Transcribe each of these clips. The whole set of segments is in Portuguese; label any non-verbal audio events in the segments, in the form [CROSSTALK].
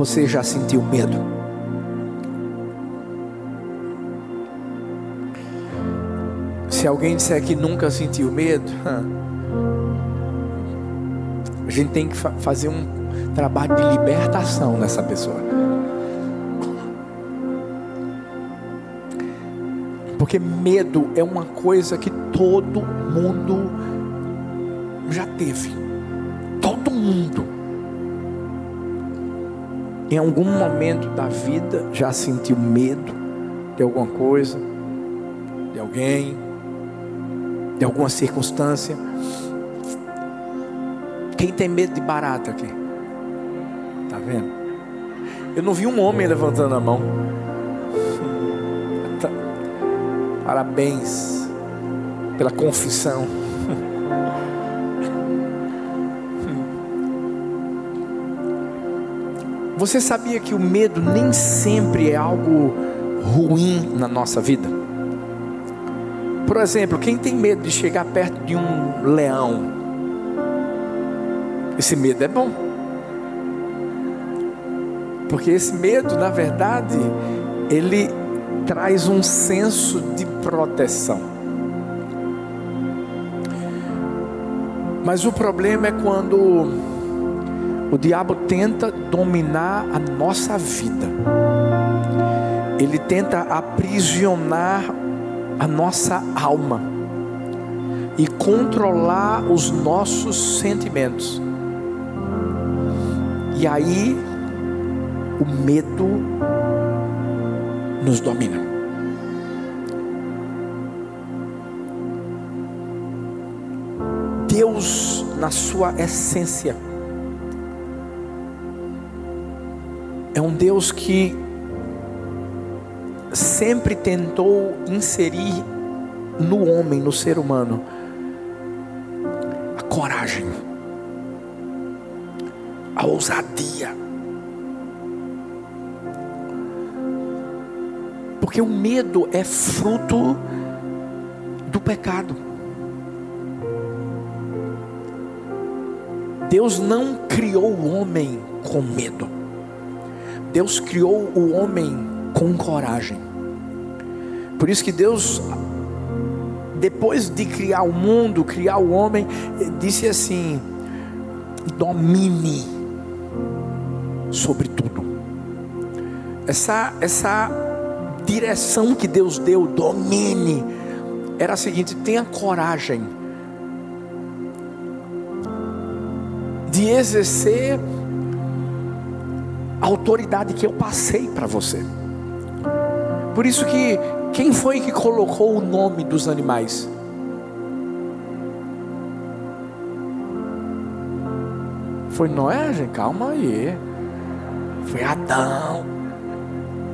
você já sentiu medo? Se alguém disser que nunca sentiu medo, [LAUGHS] a gente tem que fazer um trabalho de libertação nessa pessoa. Porque medo é uma coisa que todo mundo já teve. Todo mundo. Em algum momento da vida já sentiu medo de alguma coisa, de alguém, de alguma circunstância. Quem tem medo de barata aqui? Tá vendo? Eu não vi um homem levantando a mão. [LAUGHS] Tá. Parabéns pela confissão. Você sabia que o medo nem sempre é algo ruim na nossa vida? Por exemplo, quem tem medo de chegar perto de um leão? Esse medo é bom. Porque esse medo, na verdade, ele traz um senso de proteção. Mas o problema é quando o diabo tenta dominar a nossa vida. Ele tenta aprisionar a nossa alma e controlar os nossos sentimentos. E aí o medo nos domina. Deus, na sua essência, é um Deus que sempre tentou inserir no homem, no ser humano, a coragem, a ousadia. Porque o medo é fruto do pecado. Deus não criou o homem com medo. Deus criou o homem com coragem. Por isso que Deus, depois de criar o mundo, criar o homem, disse assim: domine sobre tudo. Essa, essa direção que Deus deu, domine, era a seguinte: tenha coragem de exercer a autoridade que eu passei para você. Por isso que quem foi que colocou o nome dos animais? Foi Noé, gente, calma aí. Foi Adão.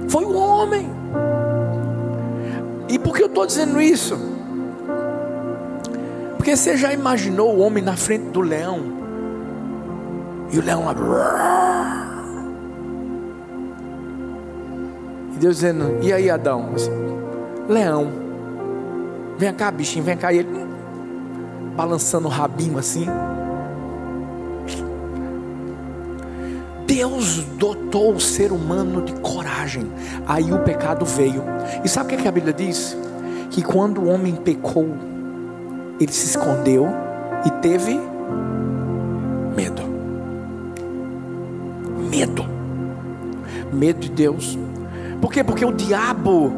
Foi o homem. E por que eu estou dizendo isso? Porque você já imaginou o homem na frente do leão? E o leão lá. E Deus dizendo: E aí, Adão? Assim, Leão, vem cá, bichinho, vem cá. E ele balançando o rabinho assim. Deus dotou o ser humano de coragem. Aí o pecado veio. E sabe o que, é que a Bíblia diz? Que quando o homem pecou, ele se escondeu e teve medo. Medo. Medo de Deus por quê? Porque o diabo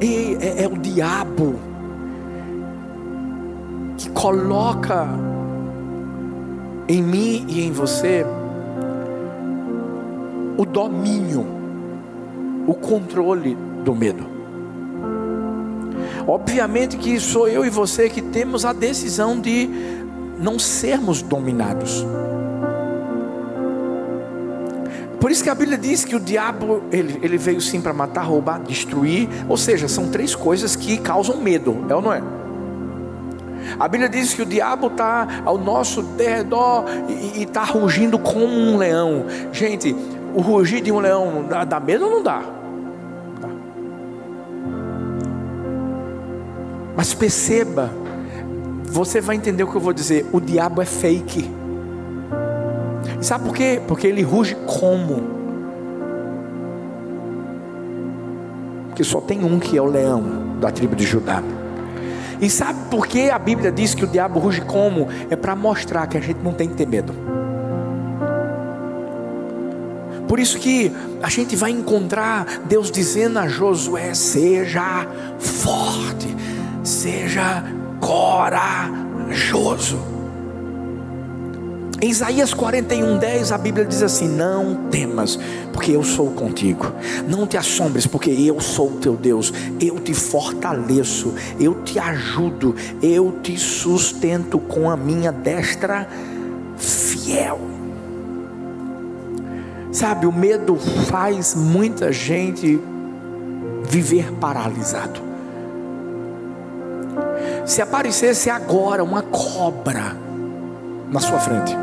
é, é, é o diabo que coloca em mim e em você o domínio, o controle do medo. Obviamente que sou eu e você que temos a decisão de não sermos dominados. Por isso que a Bíblia diz que o diabo ele, ele veio sim para matar, roubar, destruir. Ou seja, são três coisas que causam medo, é ou não é? A Bíblia diz que o diabo está ao nosso derredor e está rugindo como um leão. Gente, o rugir de um leão dá, dá medo ou não dá? dá? Mas perceba, você vai entender o que eu vou dizer. O diabo é fake. Sabe por quê? Porque ele ruge como? Porque só tem um que é o leão da tribo de Judá. E sabe por que a Bíblia diz que o diabo ruge como? É para mostrar que a gente não tem que ter medo. Por isso que a gente vai encontrar Deus dizendo a Josué: seja forte, seja corajoso. Em Isaías 41, 10, a Bíblia diz assim: Não temas, porque eu sou contigo. Não te assombres, porque eu sou o teu Deus. Eu te fortaleço, eu te ajudo, eu te sustento com a minha destra fiel. Sabe, o medo faz muita gente viver paralisado. Se aparecesse agora uma cobra na sua frente,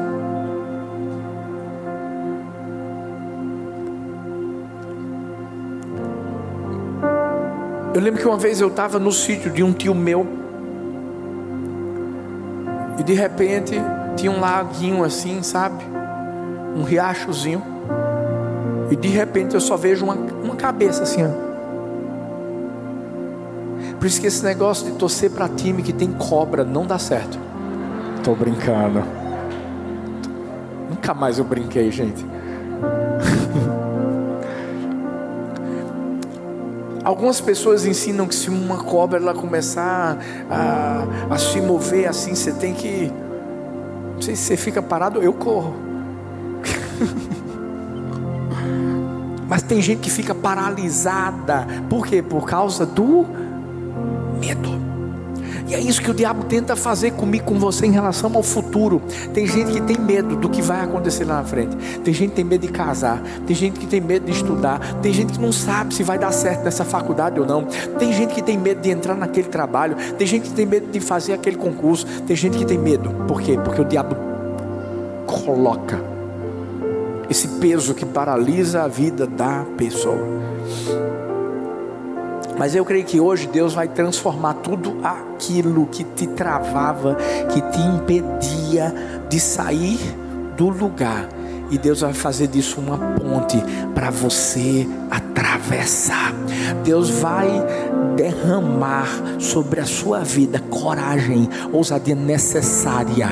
Eu lembro que uma vez eu estava no sítio de um tio meu. E de repente tinha um laguinho assim, sabe? Um riachozinho. E de repente eu só vejo uma, uma cabeça assim, ó. Por isso que esse negócio de torcer para time que tem cobra não dá certo. Tô brincando. Nunca mais eu brinquei, gente. Algumas pessoas ensinam que se uma cobra ela começar a, a, se mover assim, você tem que. Não sei se você fica parado, eu corro. [LAUGHS] Mas tem gente que fica paralisada. Por quê? Por causa do medo. E é isso que o diabo tenta fazer comigo, com você em relação ao futuro. Tem gente que tem medo do que vai acontecer lá na frente. Tem gente que tem medo de casar. Tem gente que tem medo de estudar. Tem gente que não sabe se vai dar certo nessa faculdade ou não. Tem gente que tem medo de entrar naquele trabalho. Tem gente que tem medo de fazer aquele concurso. Tem gente que tem medo. Por quê? Porque o diabo coloca esse peso que paralisa a vida da pessoa. Mas eu creio que hoje Deus vai transformar tudo aquilo que te travava, que te impedia de sair do lugar. E Deus vai fazer disso uma ponte para você atravessar. Deus vai derramar sobre a sua vida coragem, ousadia necessária.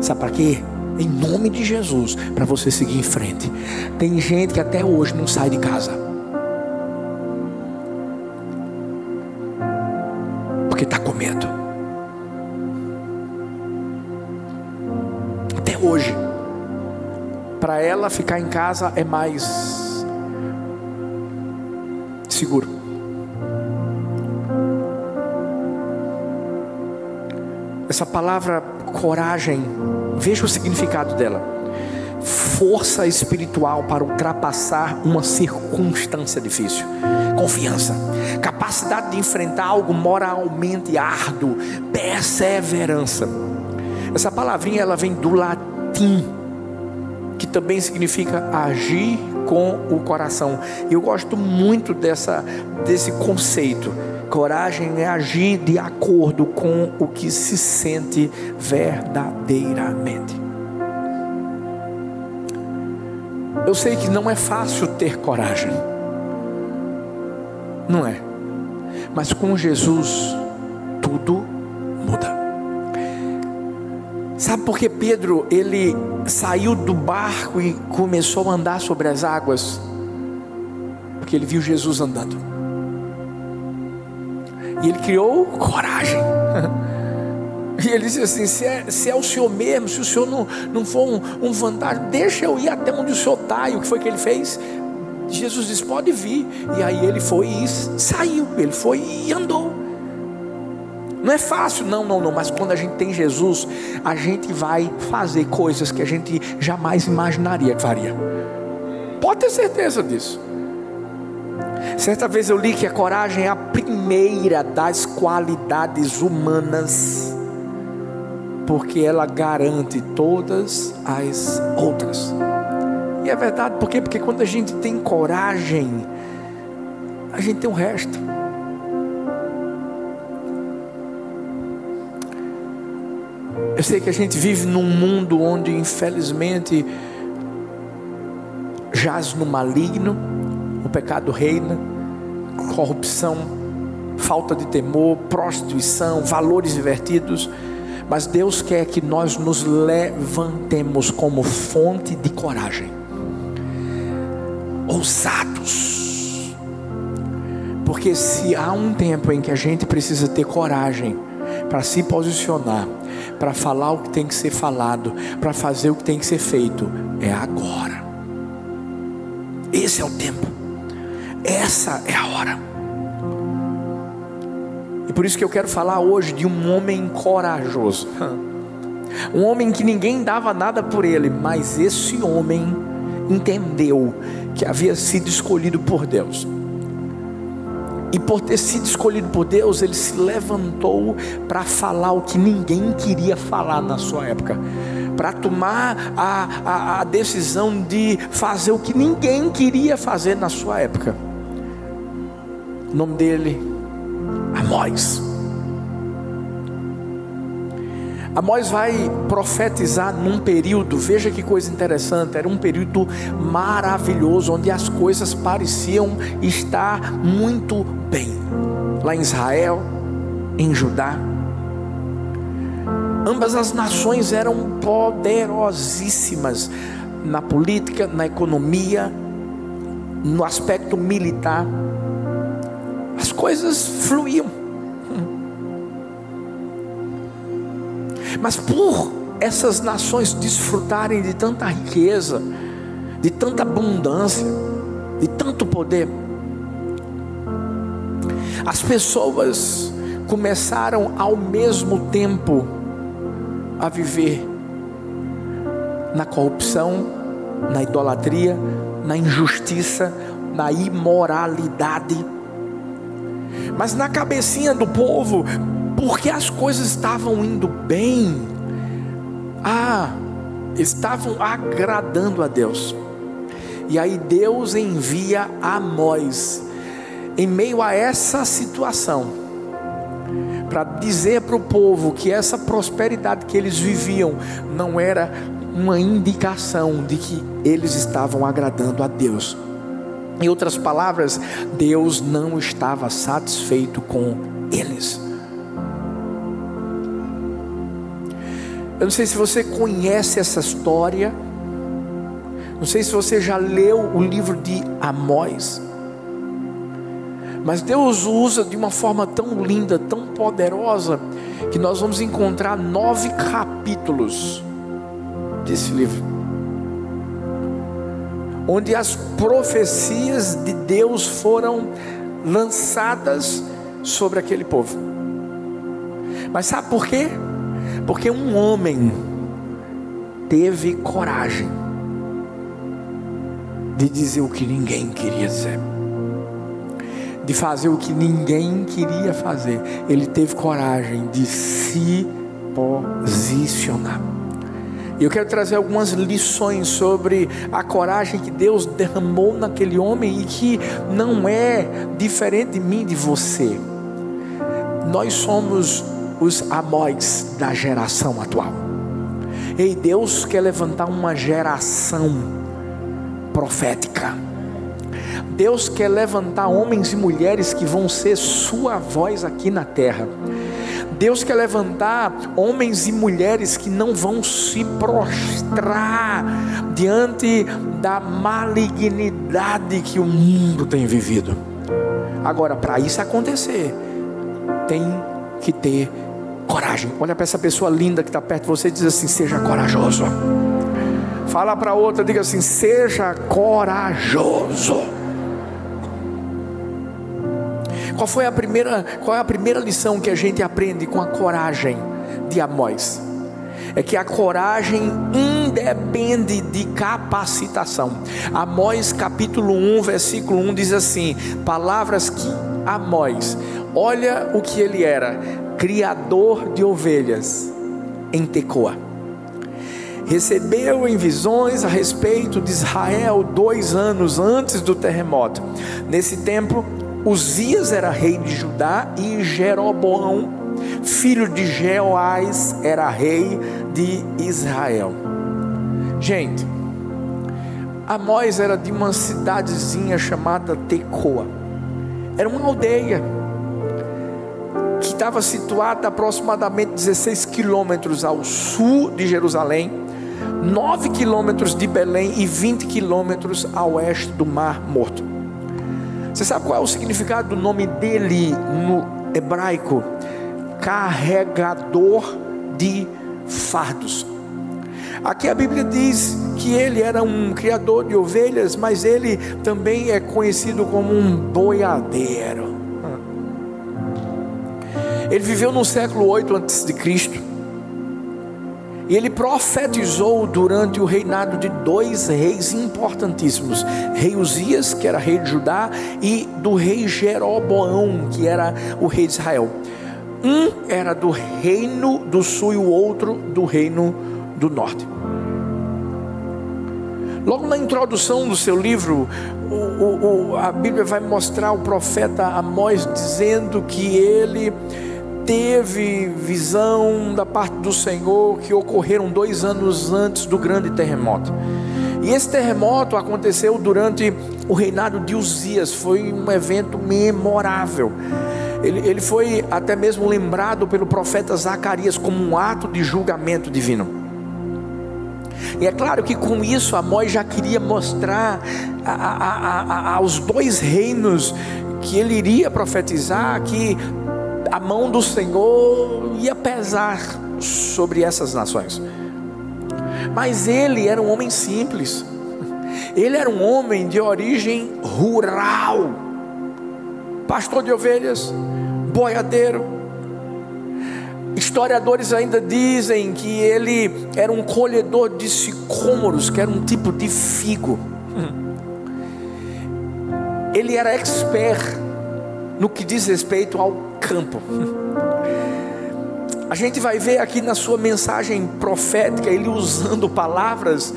Sabe para quê? Em nome de Jesus, para você seguir em frente. Tem gente que até hoje não sai de casa porque está com medo. Até hoje, para ela ficar em casa é mais seguro. Essa palavra coragem, veja o significado dela. Força espiritual para ultrapassar uma circunstância difícil confiança, capacidade de enfrentar algo moralmente árduo, perseverança. Essa palavrinha ela vem do latim, que também significa agir com o coração. Eu gosto muito dessa desse conceito. Coragem é agir de acordo com o que se sente verdadeiramente. Eu sei que não é fácil ter coragem. Não é. Mas com Jesus, tudo muda. Sabe por que Pedro ele saiu do barco e começou a andar sobre as águas? Porque ele viu Jesus andando. E ele criou coragem. [LAUGHS] E ele disse assim: se é, se é o Senhor mesmo, se o Senhor não, não for um, um vantagem, deixa eu ir até onde o Senhor está. E o que foi que ele fez? Jesus disse: Pode vir. E aí ele foi e saiu. Ele foi e andou. Não é fácil, não, não, não. Mas quando a gente tem Jesus, a gente vai fazer coisas que a gente jamais imaginaria que faria. Pode ter certeza disso. Certa vez eu li que a coragem é a primeira das qualidades humanas, porque ela garante todas as outras. E é verdade, por quê? Porque quando a gente tem coragem, a gente tem o resto. Eu sei que a gente vive num mundo onde, infelizmente, jaz no maligno, o pecado reina, corrupção, falta de temor, prostituição, valores invertidos. Mas Deus quer que nós nos levantemos como fonte de coragem, ousados. Porque se há um tempo em que a gente precisa ter coragem para se posicionar, para falar o que tem que ser falado, para fazer o que tem que ser feito, é agora. Esse é o tempo. Essa é a hora. E por isso que eu quero falar hoje de um homem corajoso. [LAUGHS] Um homem que ninguém dava nada por ele, mas esse homem entendeu que havia sido escolhido por Deus. E por ter sido escolhido por Deus, ele se levantou para falar o que ninguém queria falar na sua época. Para tomar a, a, a, decisão de fazer o que ninguém queria fazer na sua época. O nome dele Amós. Amós vai profetizar num período, veja que coisa interessante, era um período maravilhoso, onde as coisas pareciam estar muito bem. Lá em Israel, em Judá, ambas as nações eram poderosíssimas na política, na economia, no aspecto militar as coisas fluíam. Mas por essas nações desfrutarem de tanta riqueza, de tanta abundância, de tanto poder, as pessoas começaram ao mesmo tempo a viver na corrupção, na idolatria, na injustiça, na imoralidade. Mas na cabecinha do povo, porque as coisas estavam indo bem, ah, estavam agradando a Deus. E aí Deus envia Amós em meio a essa situação para dizer para o povo que essa prosperidade que eles viviam não era uma indicação de que eles estavam agradando a Deus. Em outras palavras, Deus não estava satisfeito com eles. Eu não sei se você conhece essa história. Não sei se você já leu o livro de Amós. Mas Deus usa de uma forma tão linda, tão poderosa, que nós vamos encontrar nove capítulos desse livro onde as profecias de Deus foram lançadas sobre aquele povo. Mas sabe por quê? Porque um homem teve coragem de dizer o que ninguém queria dizer, de fazer o que ninguém queria fazer. Ele teve coragem de se posicionar. E eu quero trazer algumas lições sobre a coragem que Deus derramou naquele homem e que não é diferente de mim, de você. Nós somos os amós da geração atual. E Deus quer levantar uma geração profética. Deus quer levantar homens e mulheres que vão ser sua voz aqui na terra. Deus quer levantar homens e mulheres que não vão se prostrar diante da malignidade que o mundo tem vivido. Agora, para isso acontecer, tem que ter coragem. Olha para essa pessoa linda que está perto de você e diz assim: seja corajoso. Fala para outra, diga assim: seja corajoso. Qual foi a primeira, qual é a primeira lição que a gente aprende com a coragem de Amós? É que a coragem independe de capacitação. Amós capítulo 1, versículo 1 diz assim: Palavras que Amós, olha o que ele era, criador de ovelhas em Tecoa recebeu em visões a respeito de Israel dois anos antes do terremoto. Nesse tempo, Uzias era rei de Judá e Jeroboão, filho de Jeoás, era rei de Israel. Gente, Amós era de uma cidadezinha chamada Tecoa. era uma aldeia estava situada aproximadamente 16 quilômetros ao sul de Jerusalém, 9 quilômetros de Belém e 20 quilômetros a oeste do Mar Morto. Você sabe qual é o significado do nome dele no hebraico? Carregador de fardos. Aqui a Bíblia diz que ele era um criador de ovelhas, mas ele também é conhecido como um boiadeiro. Ele viveu no século 8 a.C. E ele profetizou durante o reinado de dois reis importantíssimos: Rei Uzias, que era rei de Judá, e do rei Jeroboão, que era o rei de Israel. Um era do reino do sul e o outro do reino do norte. Logo na introdução do seu livro, o, o, o, a Bíblia vai mostrar o profeta Amós dizendo que ele teve visão da parte do Senhor que ocorreram dois anos antes do grande terremoto. E esse terremoto aconteceu durante o reinado de Uzias, foi um evento memorável. Ele, ele foi até mesmo lembrado pelo profeta Zacarias como um ato de julgamento divino. E é claro que com isso Amós já queria mostrar a, a, a, aos dois reinos que ele iria profetizar que a mão do Senhor ia pesar sobre essas nações. Mas ele era um homem simples. Ele era um homem de origem rural. Pastor de ovelhas, boiadeiro. Historiadores ainda dizem que ele era um colhedor de sicômoros, que era um tipo de figo. Ele era expert no que diz respeito ao campo. A gente vai ver aqui na sua mensagem profética ele usando palavras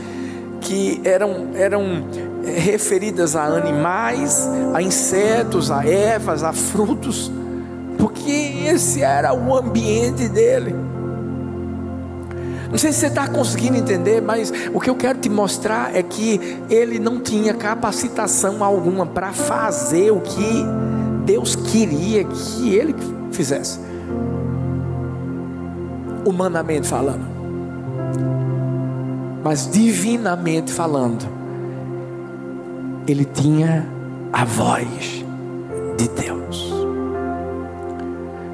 que eram, eram eh, referidas a animais, a insetos, a ervas, a frutos, porque esse era o ambiente dele. Não sei se você está conseguindo entender, mas o que eu quero te mostrar é que ele não tinha capacitação alguma para fazer o que Deus queria que ele fizesse. Humanamente falando. Mas divinamente falando, ele tinha a voz de Deus.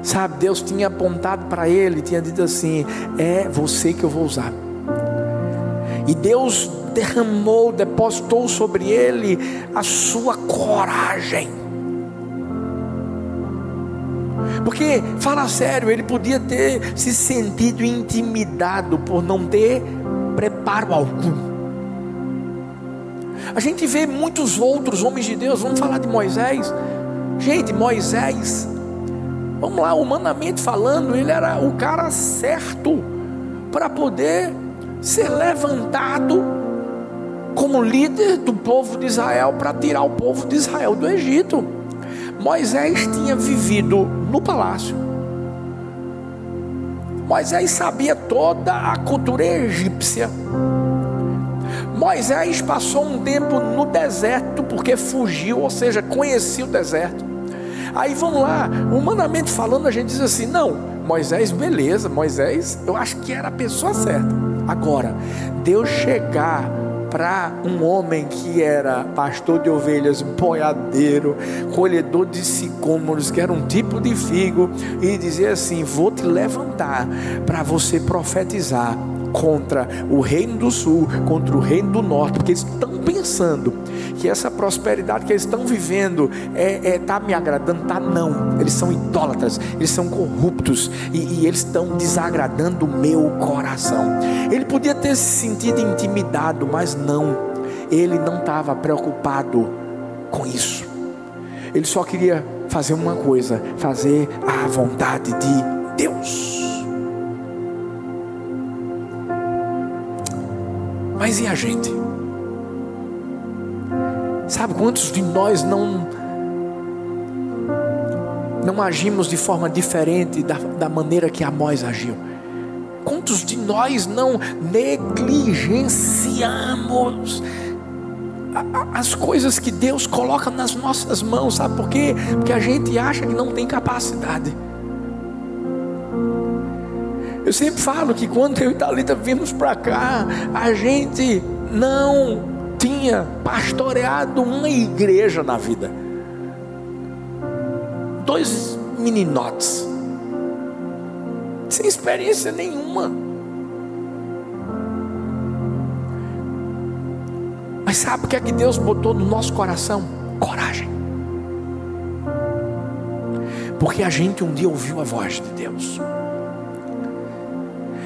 Sabe, Deus tinha apontado para ele, tinha dito assim: é você que eu vou usar. E Deus derramou, depositou sobre ele a sua coragem porque, fala sério, ele podia ter se sentido intimidado por não ter preparo algum. A gente vê muitos outros homens de Deus, vamos falar de Moisés. Gente, Moisés, vamos lá, humanamente falando, ele era o cara certo para poder ser levantado como líder do povo de Israel para tirar o povo de Israel do Egito. Moisés tinha vivido no palácio. Moisés sabia toda a cultura egípcia. Moisés passou um tempo no deserto porque fugiu, ou seja, conhecia o deserto. Aí vamos lá, humanamente falando, a gente diz assim: não, Moisés, beleza, Moisés, eu acho que era a pessoa certa. Agora, Deus chegar para um homem que era pastor de ovelhas, boiadeiro, colhedor de sicômoros, que era um tipo de figo, e dizer assim: Vou te levantar para você profetizar contra o reino do sul, contra o reino do norte, porque eles estão pensando que essa prosperidade que eles estão vivendo é, é tá me agradando, tá não. Eles são idólatras, eles são corruptos e, e eles estão desagradando o meu coração. Ele podia ter se sentido intimidado, mas não. Ele não estava preocupado com isso. Ele só queria fazer uma coisa, fazer a vontade de Deus. Mas e a gente? Sabe quantos de nós não não agimos de forma diferente da, da maneira que Amós agiu? Quantos de nós não negligenciamos as coisas que Deus coloca nas nossas mãos, sabe por quê? Porque a gente acha que não tem capacidade. Eu sempre falo que quando eu e Thalita vimos para cá, a gente não tinha pastoreado uma igreja na vida. Dois meninotes, sem experiência nenhuma. Mas sabe o que é que Deus botou no nosso coração? Coragem. Porque a gente um dia ouviu a voz de Deus.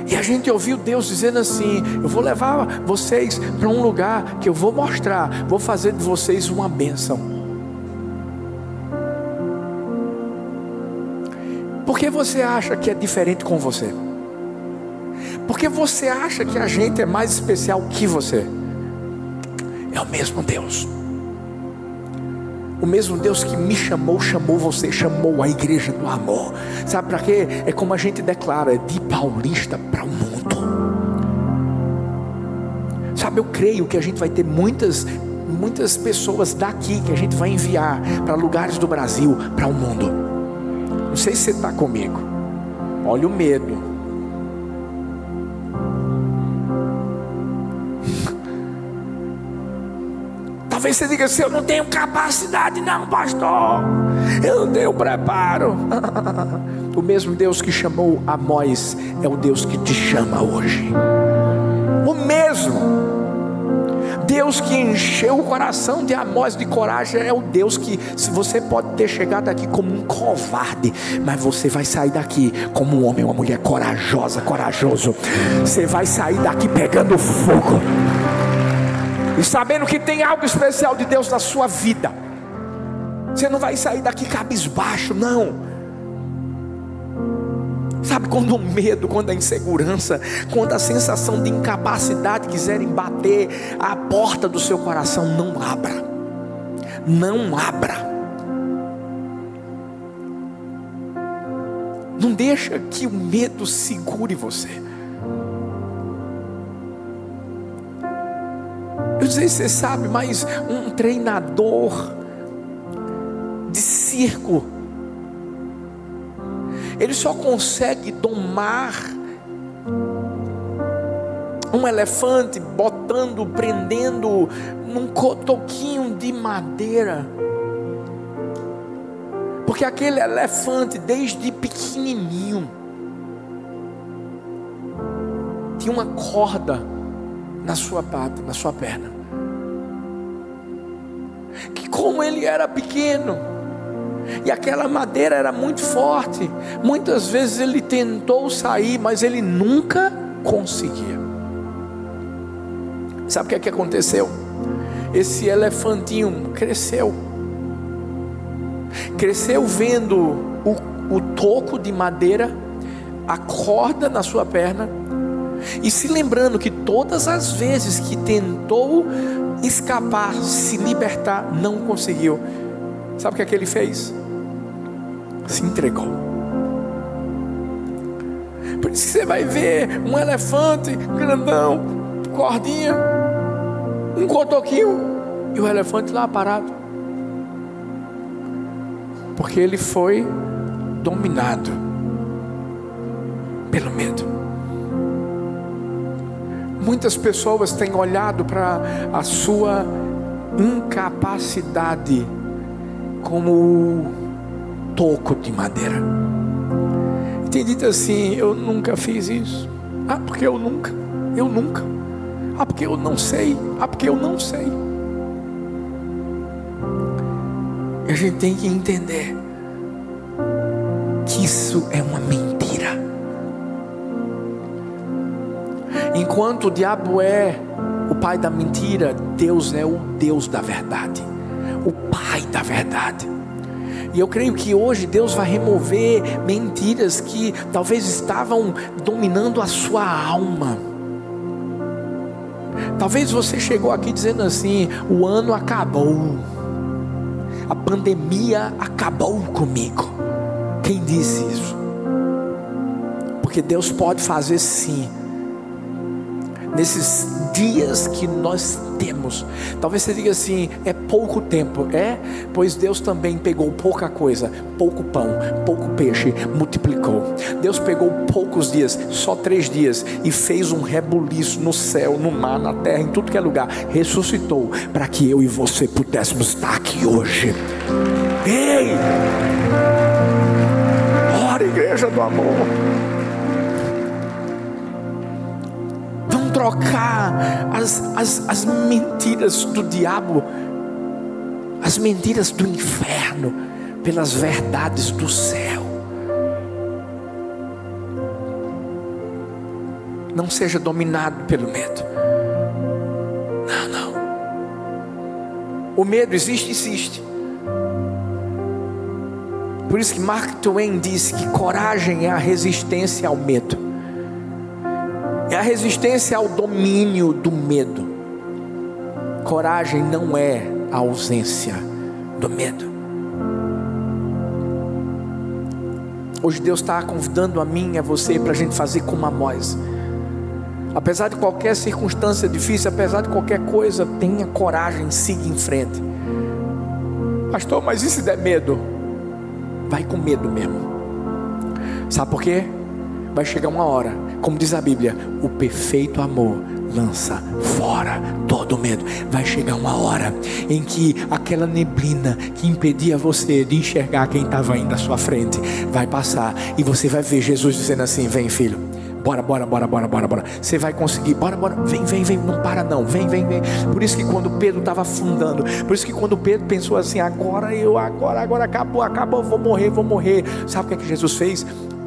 E a gente ouviu Deus dizendo assim: Eu vou levar vocês para um lugar que eu vou mostrar, vou fazer de vocês uma bênção. Por que você acha que é diferente com você? Porque você acha que a gente é mais especial que você? É o mesmo Deus. O mesmo Deus que me chamou, chamou você, chamou a igreja do amor. Sabe para quê? É como a gente declara, de paulista para o mundo. Sabe, eu creio que a gente vai ter muitas muitas pessoas daqui que a gente vai enviar para lugares do Brasil, para o mundo. Não sei se você está comigo. Olha o medo. Talvez você diga assim: Eu não tenho capacidade, não, pastor. Eu não tenho preparo. [LAUGHS] o mesmo Deus que chamou Amós é o Deus que te chama hoje. O mesmo. Deus que encheu o coração de Amós de coragem é o Deus que, se você pode ter chegado aqui como um covarde, mas você vai sair daqui como um homem, uma mulher corajosa, corajoso. Você vai sair daqui pegando fogo e sabendo que tem algo especial de Deus na sua vida. Você não vai sair daqui cabisbaixo, não. Sabe quando o medo, quando a insegurança, quando a sensação de incapacidade quiserem bater a porta do seu coração, não abra. Não abra. Não deixa que o medo segure você. Eu sei se você sabe, mas um treinador de circo, ele só consegue domar um elefante botando, prendendo num cotoquinho de madeira. Porque aquele elefante, desde pequenininho, tinha uma corda na sua pata, na sua perna. Que como ele era pequeno, e aquela madeira era muito forte, muitas vezes ele tentou sair, mas ele nunca conseguia. Sabe o que, é que aconteceu? Esse elefantinho cresceu, cresceu vendo o, o toco de madeira, a corda na sua perna, e se lembrando que todas as vezes que tentou escapar, se libertar, não conseguiu. Sabe o que é que ele fez? Se entregou. Por isso que você vai ver um elefante grandão, cordinha, um cotoquinho e o elefante lá parado. Porque ele foi dominado pelo medo. Muitas pessoas têm olhado para a sua incapacidade como toco de madeira. Tem dito assim: eu nunca fiz isso. Ah, porque eu nunca. Eu nunca. Ah, porque eu não sei. Ah, porque eu não sei. A gente tem que entender que isso é uma mentira. Enquanto o diabo é o pai da mentira, Deus é o Deus da verdade, o pai da verdade. E eu creio que hoje Deus vai remover mentiras que talvez estavam dominando a sua alma. Talvez você chegou aqui dizendo assim: o ano acabou, a pandemia acabou comigo. Quem disse isso? Porque Deus pode fazer sim nesses dias que nós temos. Talvez você diga assim: é pouco tempo. É, pois Deus também pegou pouca coisa, pouco pão, pouco peixe, multiplicou. Deus pegou poucos dias, só três dias, e fez um rebuliço no céu, no mar, na terra, em tudo que é lugar. Ressuscitou para que eu e você pudéssemos estar aqui hoje. Ei! Ora, igreja do amor. Trocar as, as, as mentiras do diabo, as mentiras do inferno, pelas verdades do céu. Não seja dominado pelo medo. Não, não. O medo existe, existe. Por isso que Mark Twain disse que coragem é a resistência ao medo é a resistência ao domínio do medo. Coragem não é a ausência do medo. Hoje Deus está convidando a mim e a você para a gente fazer como Amós. Apesar de qualquer circunstância difícil, apesar de qualquer coisa, tenha coragem, siga em frente. Pastor, mas e se der medo? Vai com medo mesmo. Sabe por quê? Vai chegar uma hora como diz a Bíblia, o perfeito amor lança fora todo medo. Vai chegar uma hora em que aquela neblina que impedia você de enxergar quem estava indo à sua frente vai passar e você vai ver Jesus dizendo assim: Vem, filho. Bora, bora, bora, bora, bora, bora. Você vai conseguir. Bora, bora. Vem, vem, vem. Não para não. Vem, vem, vem. Por isso que quando Pedro estava afundando, por isso que quando Pedro pensou assim, agora eu, agora, agora acabou, acabou, vou morrer, vou morrer. Sabe o que é que Jesus fez?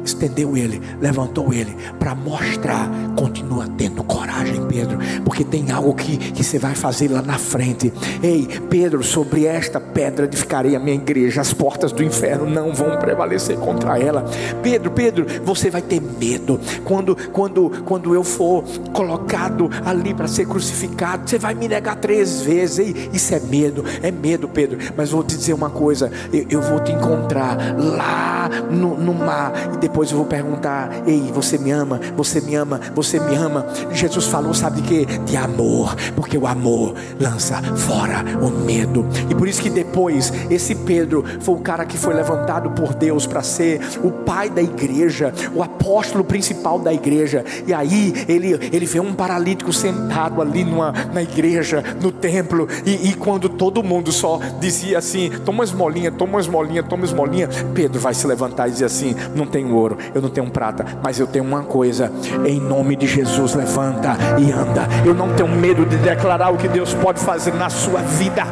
Estendeu ele, levantou ele, para mostrar. Continua tendo coragem, Pedro, porque tem algo que, que você vai fazer lá na frente. Ei, Pedro, sobre esta pedra edificarei a minha igreja, as portas do inferno não vão prevalecer contra ela. Pedro, Pedro, você vai ter medo quando, quando, quando eu for colocado ali para ser crucificado. Você vai me negar três vezes. Ei, isso é medo, é medo, Pedro. Mas vou te dizer uma coisa: eu, eu vou te encontrar lá no, no mar e depois depois eu vou perguntar: Ei, você me ama? Você me ama? Você me ama? Jesus falou, sabe de? De amor, porque o amor lança fora o medo. E por isso que depois esse Pedro foi o cara que foi levantado por Deus para ser o pai da igreja, o apóstolo principal da igreja. E aí ele, ele vê um paralítico sentado ali numa, na igreja, no templo, e, e quando todo mundo só dizia assim: toma esmolinha, toma esmolinha, toma esmolinha, Pedro vai se levantar e dizer assim: não tenho ouro, eu não tenho prata, mas eu tenho uma coisa. Em nome de Jesus, levanta e anda. Eu não tenho medo de declarar o que Deus pode fazer na sua vida.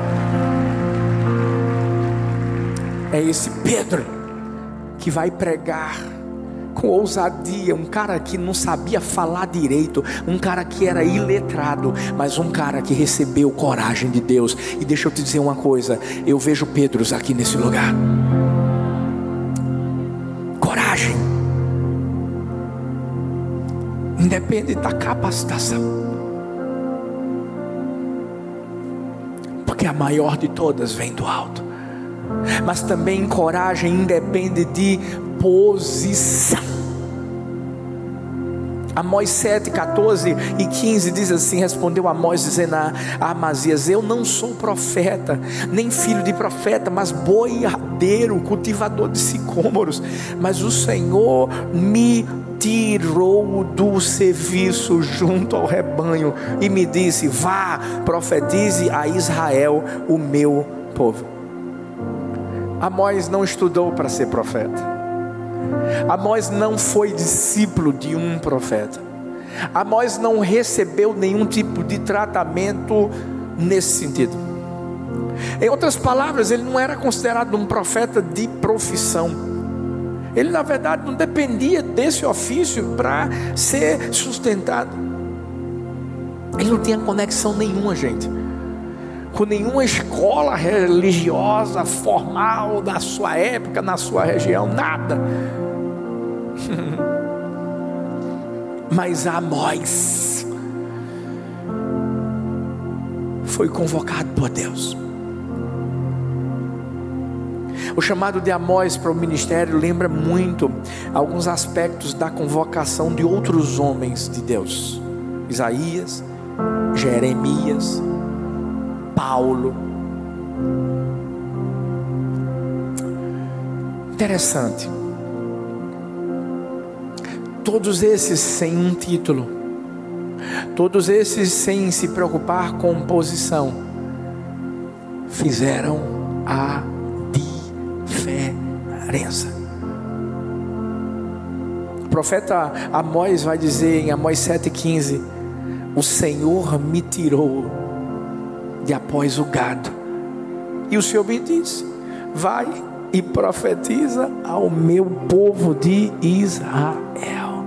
É esse Pedro que vai pregar com ousadia, um cara que não sabia falar direito, um cara que era iletrado, mas um cara que recebeu coragem de Deus. E deixa eu te dizer uma coisa: eu vejo Pedros aqui nesse lugar. Coragem independe da capacitação. Porque a maior de todas vem do alto. Mas também coragem independe de posição. Amós 7, 14 e 15 diz assim: Respondeu Amós, dizendo a Amazias: Eu não sou profeta, nem filho de profeta, mas boiadeiro, cultivador de sicômoros. Mas o Senhor me tirou do serviço junto ao rebanho e me disse: Vá, profetize a Israel, o meu povo. Amós não estudou para ser profeta. Amós não foi discípulo de um profeta. Amós não recebeu nenhum tipo de tratamento nesse sentido. Em outras palavras, ele não era considerado um profeta de profissão. Ele, na verdade, não dependia desse ofício para ser sustentado. Ele não tinha conexão nenhuma, gente, com nenhuma escola religiosa formal da sua época, na sua região, nada. [LAUGHS] Mas Amós foi convocado por Deus. O chamado de Amós para o ministério lembra muito alguns aspectos da convocação de outros homens de Deus. Isaías, Jeremias, Paulo. Interessante. Todos esses sem um título, todos esses sem se preocupar com posição, fizeram a diferença. O profeta Amós vai dizer em Amós 7,15: O Senhor me tirou de após o gado, e o Senhor me disse: Vai e profetiza ao meu povo de Israel.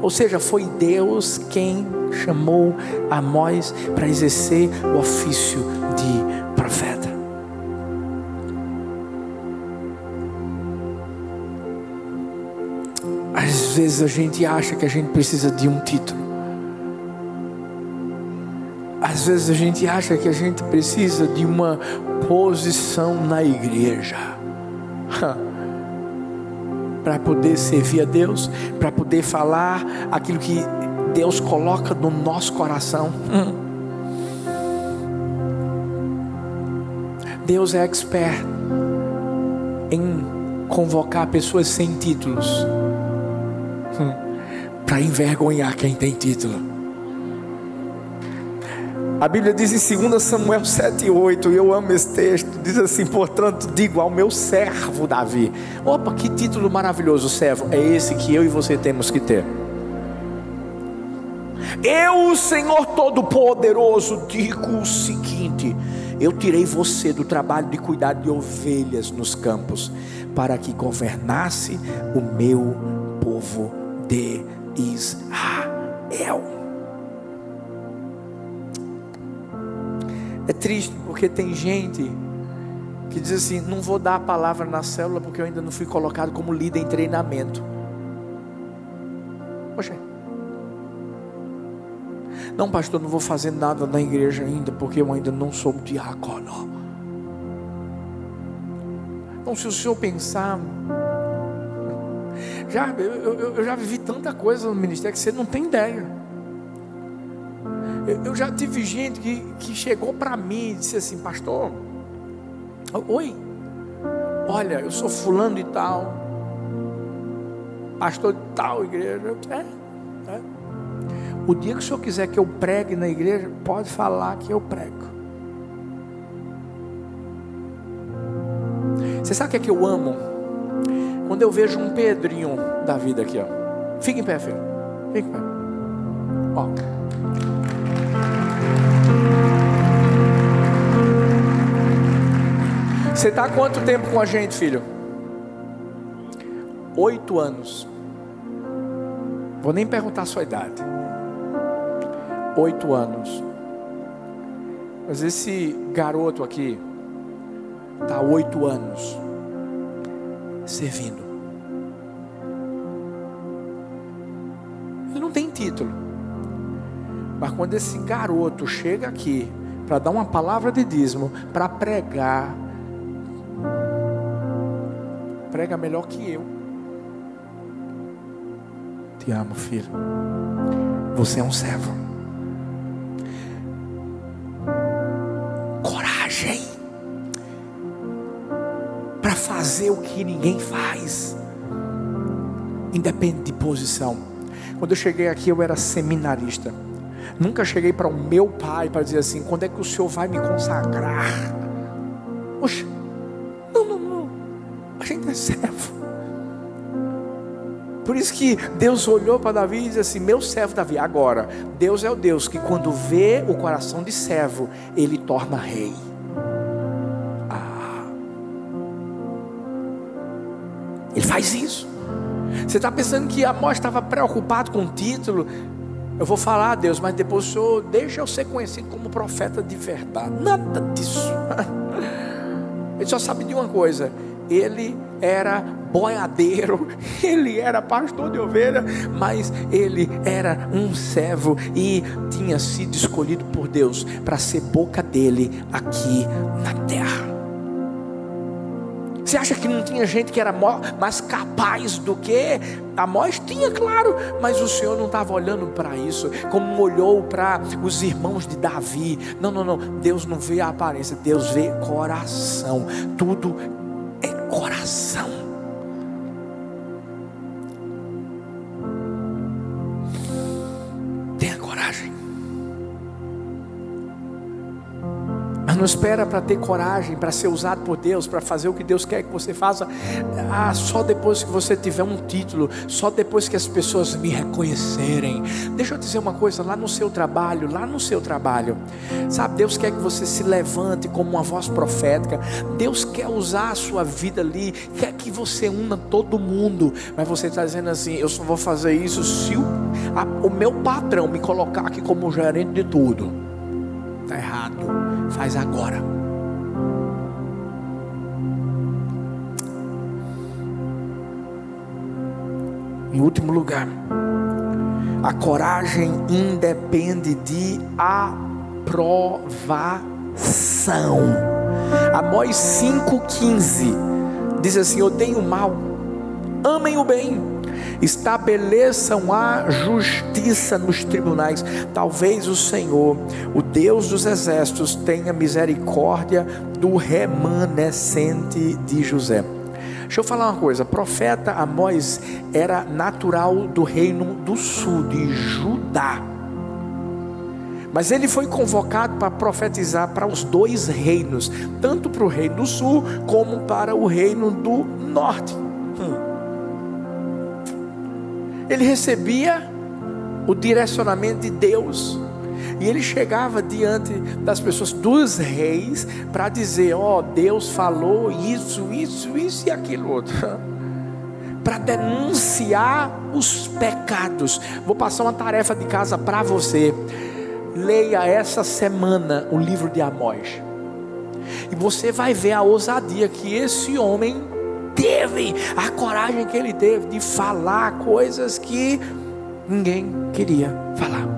Ou seja, foi Deus quem chamou Amós para exercer o ofício de profeta. Às vezes a gente acha que a gente precisa de um título. Vezes a gente acha que a gente precisa de uma posição na igreja. [LAUGHS] para poder servir a Deus, para poder falar aquilo que Deus coloca no nosso coração. [LAUGHS] Deus é expert em convocar pessoas sem títulos [LAUGHS] para envergonhar quem tem título. A Bíblia diz em 2 Samuel 7,8, e eu amo esse texto, diz assim: portanto, digo ao meu servo Davi. Opa, que título maravilhoso, servo. É esse que eu e você temos que ter. Eu, o Senhor Todo-Poderoso, digo o seguinte: eu tirei você do trabalho de cuidar de ovelhas nos campos, para que governasse o meu povo de Israel. É triste porque tem gente que diz assim: não vou dar a palavra na célula porque eu ainda não fui colocado como líder em treinamento. Poxa. Não, pastor, não vou fazer nada na igreja ainda porque eu ainda não sou diácono. Então, se o senhor pensar, já, eu, eu, eu já vivi tanta coisa no ministério que você não tem ideia. Eu já tive gente que, que chegou para mim e disse assim, pastor, oi, olha, eu sou fulano de tal, pastor de tal igreja. É, é. O dia que o senhor quiser que eu pregue na igreja, pode falar que eu prego. Você sabe o que é que eu amo? Quando eu vejo um Pedrinho da vida aqui, ó. Fica em pé, filho. Fica em pé. Ó. Você está quanto tempo com a gente, filho? Oito anos. Vou nem perguntar a sua idade. Oito anos. Mas esse garoto aqui está oito anos servindo. Ele não tem título. Mas quando esse garoto chega aqui para dar uma palavra de dízimo, para pregar, prega melhor que eu. Te amo, filho. Você é um servo. Coragem para fazer o que ninguém faz, independente de posição. Quando eu cheguei aqui, eu era seminarista. Nunca cheguei para o meu pai para dizer assim: quando é que o senhor vai me consagrar? Poxa, gente é servo. Por isso que Deus olhou para Davi e disse assim: Meu servo Davi. Agora, Deus é o Deus que quando vê o coração de servo, ele torna rei. Ah. Ele faz isso. Você está pensando que Amós estava preocupado com o título? Eu vou falar a Deus, mas depois o Senhor deixa eu ser conhecido como profeta de verdade. Nada disso. [LAUGHS] Ele só sabe de uma coisa: ele era boiadeiro, [LAUGHS] ele era pastor de ovelha, mas ele era um servo e tinha sido escolhido por Deus para ser boca dele aqui na terra. Você acha que não tinha gente que era mais capaz do que Amós? Tinha, claro, mas o Senhor não estava olhando para isso, como olhou para os irmãos de Davi. Não, não, não. Deus não vê a aparência, Deus vê coração. Tudo é coração. Não espera para ter coragem, para ser usado por Deus, para fazer o que Deus quer que você faça. Ah, só depois que você tiver um título, só depois que as pessoas me reconhecerem. Deixa eu dizer uma coisa, lá no seu trabalho, lá no seu trabalho, sabe, Deus quer que você se levante como uma voz profética. Deus quer usar a sua vida ali, quer que você una todo mundo, mas você está dizendo assim: eu só vou fazer isso se o, a, o meu patrão me colocar aqui como gerente de tudo. Está errado. Faz agora. Em último lugar, a coragem independe de aprovação. Amós 5,15 diz assim: Odeiem o mal, amem o bem estabeleçam a justiça nos tribunais. Talvez o Senhor, o Deus dos exércitos, tenha misericórdia do remanescente de José. Deixa eu falar uma coisa: profeta Amós era natural do reino do sul, de Judá. Mas ele foi convocado para profetizar para os dois reinos, tanto para o reino do sul como para o reino do norte. Hum ele recebia o direcionamento de Deus. E ele chegava diante das pessoas, dos reis, para dizer: Ó, oh, Deus falou isso, isso, isso e aquilo outro. [LAUGHS] para denunciar os pecados. Vou passar uma tarefa de casa para você. Leia essa semana o livro de Amós. E você vai ver a ousadia que esse homem teve, a coragem que ele teve de falar coisas que ninguém queria falar.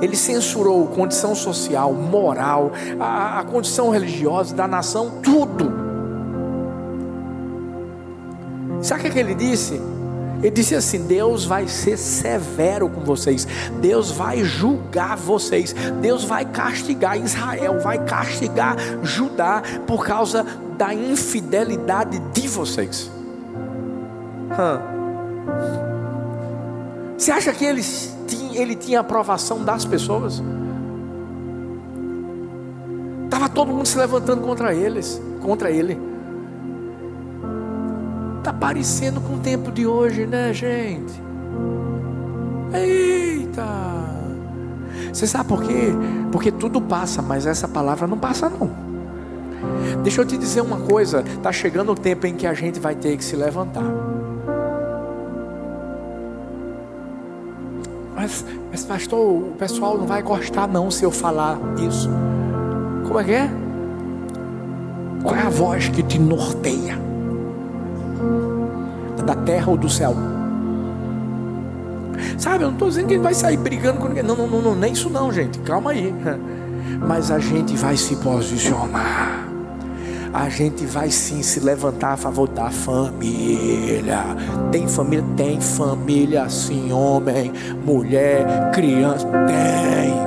Ele censurou condição social, moral, a, a condição religiosa da nação, tudo. Sabe o que ele disse? Ele disse assim: Deus vai ser severo com vocês, Deus vai julgar vocês, Deus vai castigar Israel, vai castigar Judá por causa da infidelidade de vocês. Você acha que ele tinha, ele tinha aprovação das pessoas? Estava todo mundo se levantando contra eles, contra ele. Está parecendo com o tempo de hoje, né, gente? Eita! Você sabe por quê? Porque tudo passa, mas essa palavra não passa, não. Deixa eu te dizer uma coisa: está chegando o tempo em que a gente vai ter que se levantar. Mas, mas pastor, o pessoal não vai gostar não se eu falar isso. Como é que é? Qual é a voz que te norteia? Da terra ou do céu? Sabe, eu não estou dizendo que ele vai sair brigando com ninguém. Não, não, não, não, nem isso não, gente. Calma aí. [LAUGHS] Mas a gente vai se posicionar a gente vai sim se levantar a favor da família. Tem família? Tem família, sim, homem, mulher, criança, tem.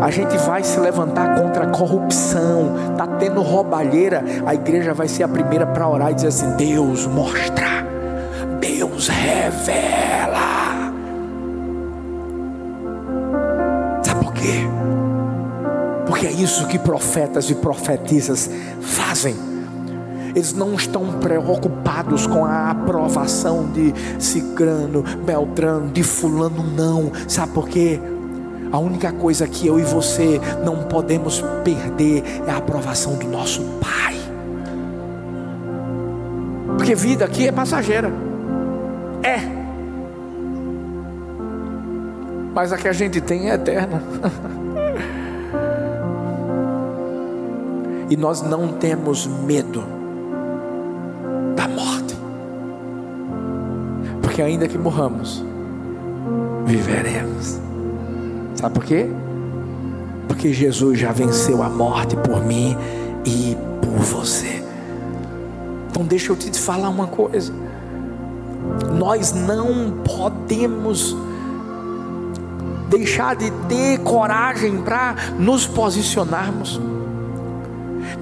A gente vai se levantar contra a corrupção. Tá tendo roubalheira, a igreja vai ser a primeira para orar e dizer assim: Deus mostra, Deus revela. É isso que profetas e profetisas fazem. Eles não estão preocupados com a aprovação de Cicrano, Beltrano, de Fulano, não. Sabe por quê? A única coisa que eu e você não podemos perder é a aprovação do nosso Pai. Porque vida aqui é passageira. É. Mas a que a gente tem é eterna. [LAUGHS] E nós não temos medo da morte. Porque ainda que morramos, viveremos. Sabe por quê? Porque Jesus já venceu a morte por mim e por você. Então deixa eu te falar uma coisa. Nós não podemos deixar de ter coragem para nos posicionarmos.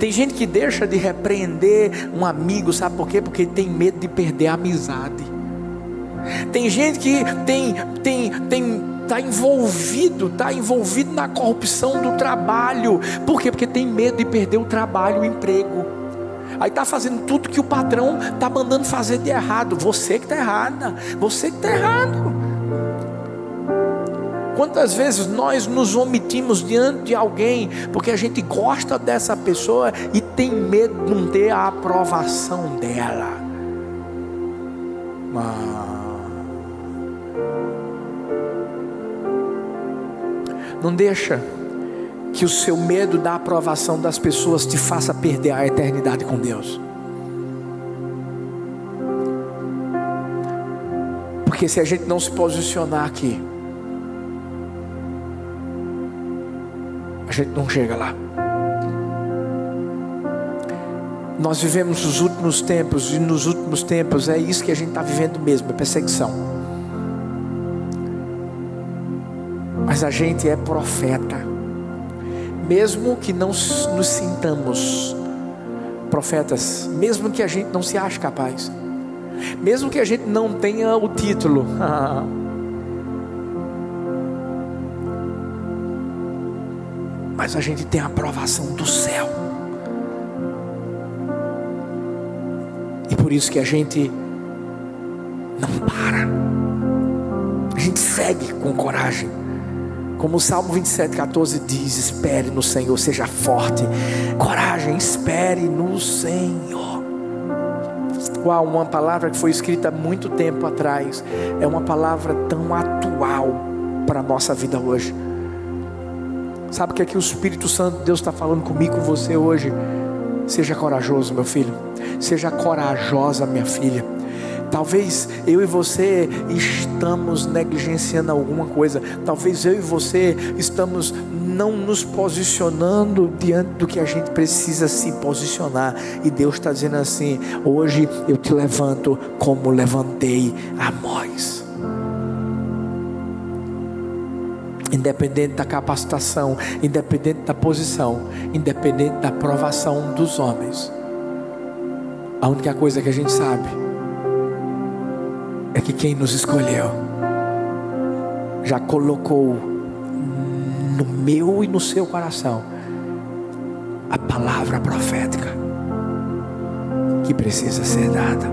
Tem gente que deixa de repreender um amigo, sabe por quê? Porque tem medo de perder a amizade. Tem gente que tem tem tem está envolvido, está envolvido na corrupção do trabalho. Por quê? Porque tem medo de perder o trabalho, o emprego. Aí está fazendo tudo que o patrão está mandando fazer de errado. Você que está errada, você que está errado. Quantas vezes nós nos omitimos diante de alguém porque a gente gosta dessa pessoa e tem medo de não ter a aprovação dela? Ah. Não deixa que o seu medo da aprovação das pessoas te faça perder a eternidade com Deus. Porque se a gente não se posicionar aqui, a gente não chega lá. Nós vivemos os últimos tempos, e nos últimos tempos é isso que a gente está vivendo mesmo: é perseguição. Mas a gente é profeta, mesmo que não nos sintamos profetas, mesmo que a gente não se ache capaz, mesmo que a gente não tenha o título. [LAUGHS] mas a gente tem a aprovação do céu. E por isso que a gente não para. A gente segue com coragem. Como o Salmo 27, 14 diz: Espere no Senhor, seja forte. Coragem, espere no Senhor. Uau, uma palavra que foi escrita há muito tempo atrás. É uma palavra tão atual para a nossa vida hoje. Sabe o que é que o Espírito Santo de Deus está falando comigo, com você hoje? Seja corajoso, meu filho. Seja corajosa, minha filha. Talvez eu e você estamos negligenciando alguma coisa. Talvez eu e você estamos não nos posicionando diante do que a gente precisa se posicionar. E Deus está dizendo assim: hoje eu te levanto como levantei a Moisés. Independente da capacitação, independente da posição, independente da aprovação dos homens. A única coisa que a gente sabe é que quem nos escolheu já colocou no meu e no seu coração a palavra profética que precisa ser dada.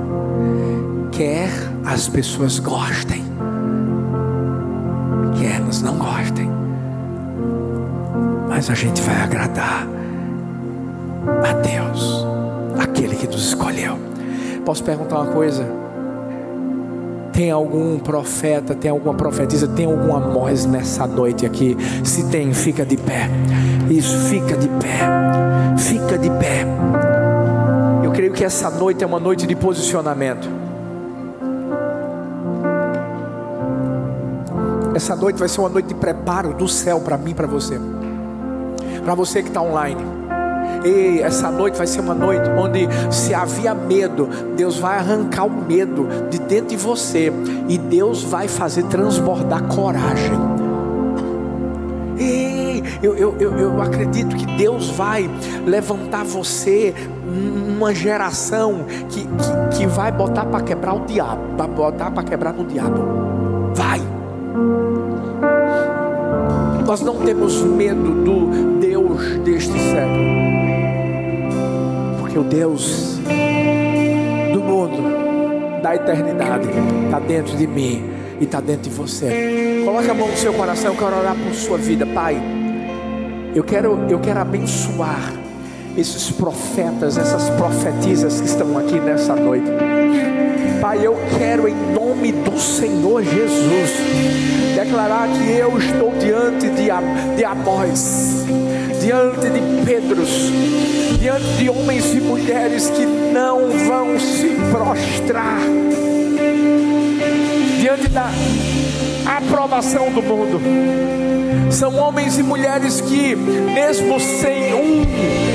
Quer as pessoas gostem, que elas não gostem, mas a gente vai agradar a Deus, aquele que nos escolheu. Posso perguntar uma coisa? Tem algum profeta, tem alguma profetisa, tem algum Amós nessa noite aqui? Se tem, fica de pé. Isso, fica de pé. Fica de pé. Eu creio que essa noite é uma noite de posicionamento. Essa noite vai ser uma noite de preparo do céu para mim, para você. Para você que está online. E essa noite vai ser uma noite onde, se havia medo, Deus vai arrancar o medo de dentro de você e Deus vai fazer transbordar coragem. E eu, eu, eu, eu acredito que Deus vai levantar você uma geração que, que, que vai botar para quebrar o diabo, vai botar para quebrar no diabo. Nós não temos medo do Deus deste século, porque o Deus do mundo, da eternidade, está dentro de mim e está dentro de você. Coloque a mão no seu coração, eu quero orar por sua vida, Pai. Eu quero, eu quero abençoar esses profetas, essas profetisas que estão aqui nessa noite. Pai, eu quero em nome do Senhor Jesus declarar que eu estou diante de, de Amós, diante de Pedros, diante de homens e mulheres que não vão se prostrar diante da aprovação do mundo. São homens e mulheres que, mesmo sem um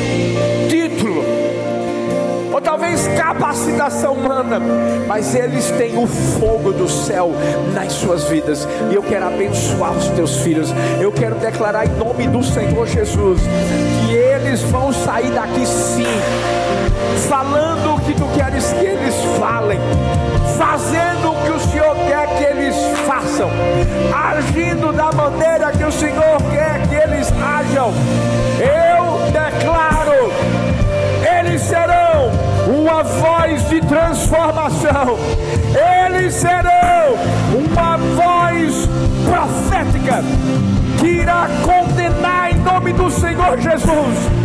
ou talvez capacitação humana, mas eles têm o fogo do céu nas suas vidas. E eu quero abençoar os teus filhos. Eu quero declarar em nome do Senhor Jesus que eles vão sair daqui sim, falando o que tu queres que eles falem, fazendo o que o Senhor quer que eles façam, agindo da maneira que o Senhor quer que eles ajam. Eu declaro, eles serão voz de transformação, eles serão uma voz profética que irá condenar em nome do Senhor Jesus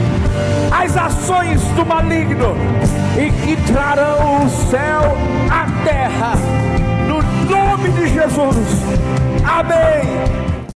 as ações do maligno e que trarão o céu à terra, no nome de Jesus. Amém.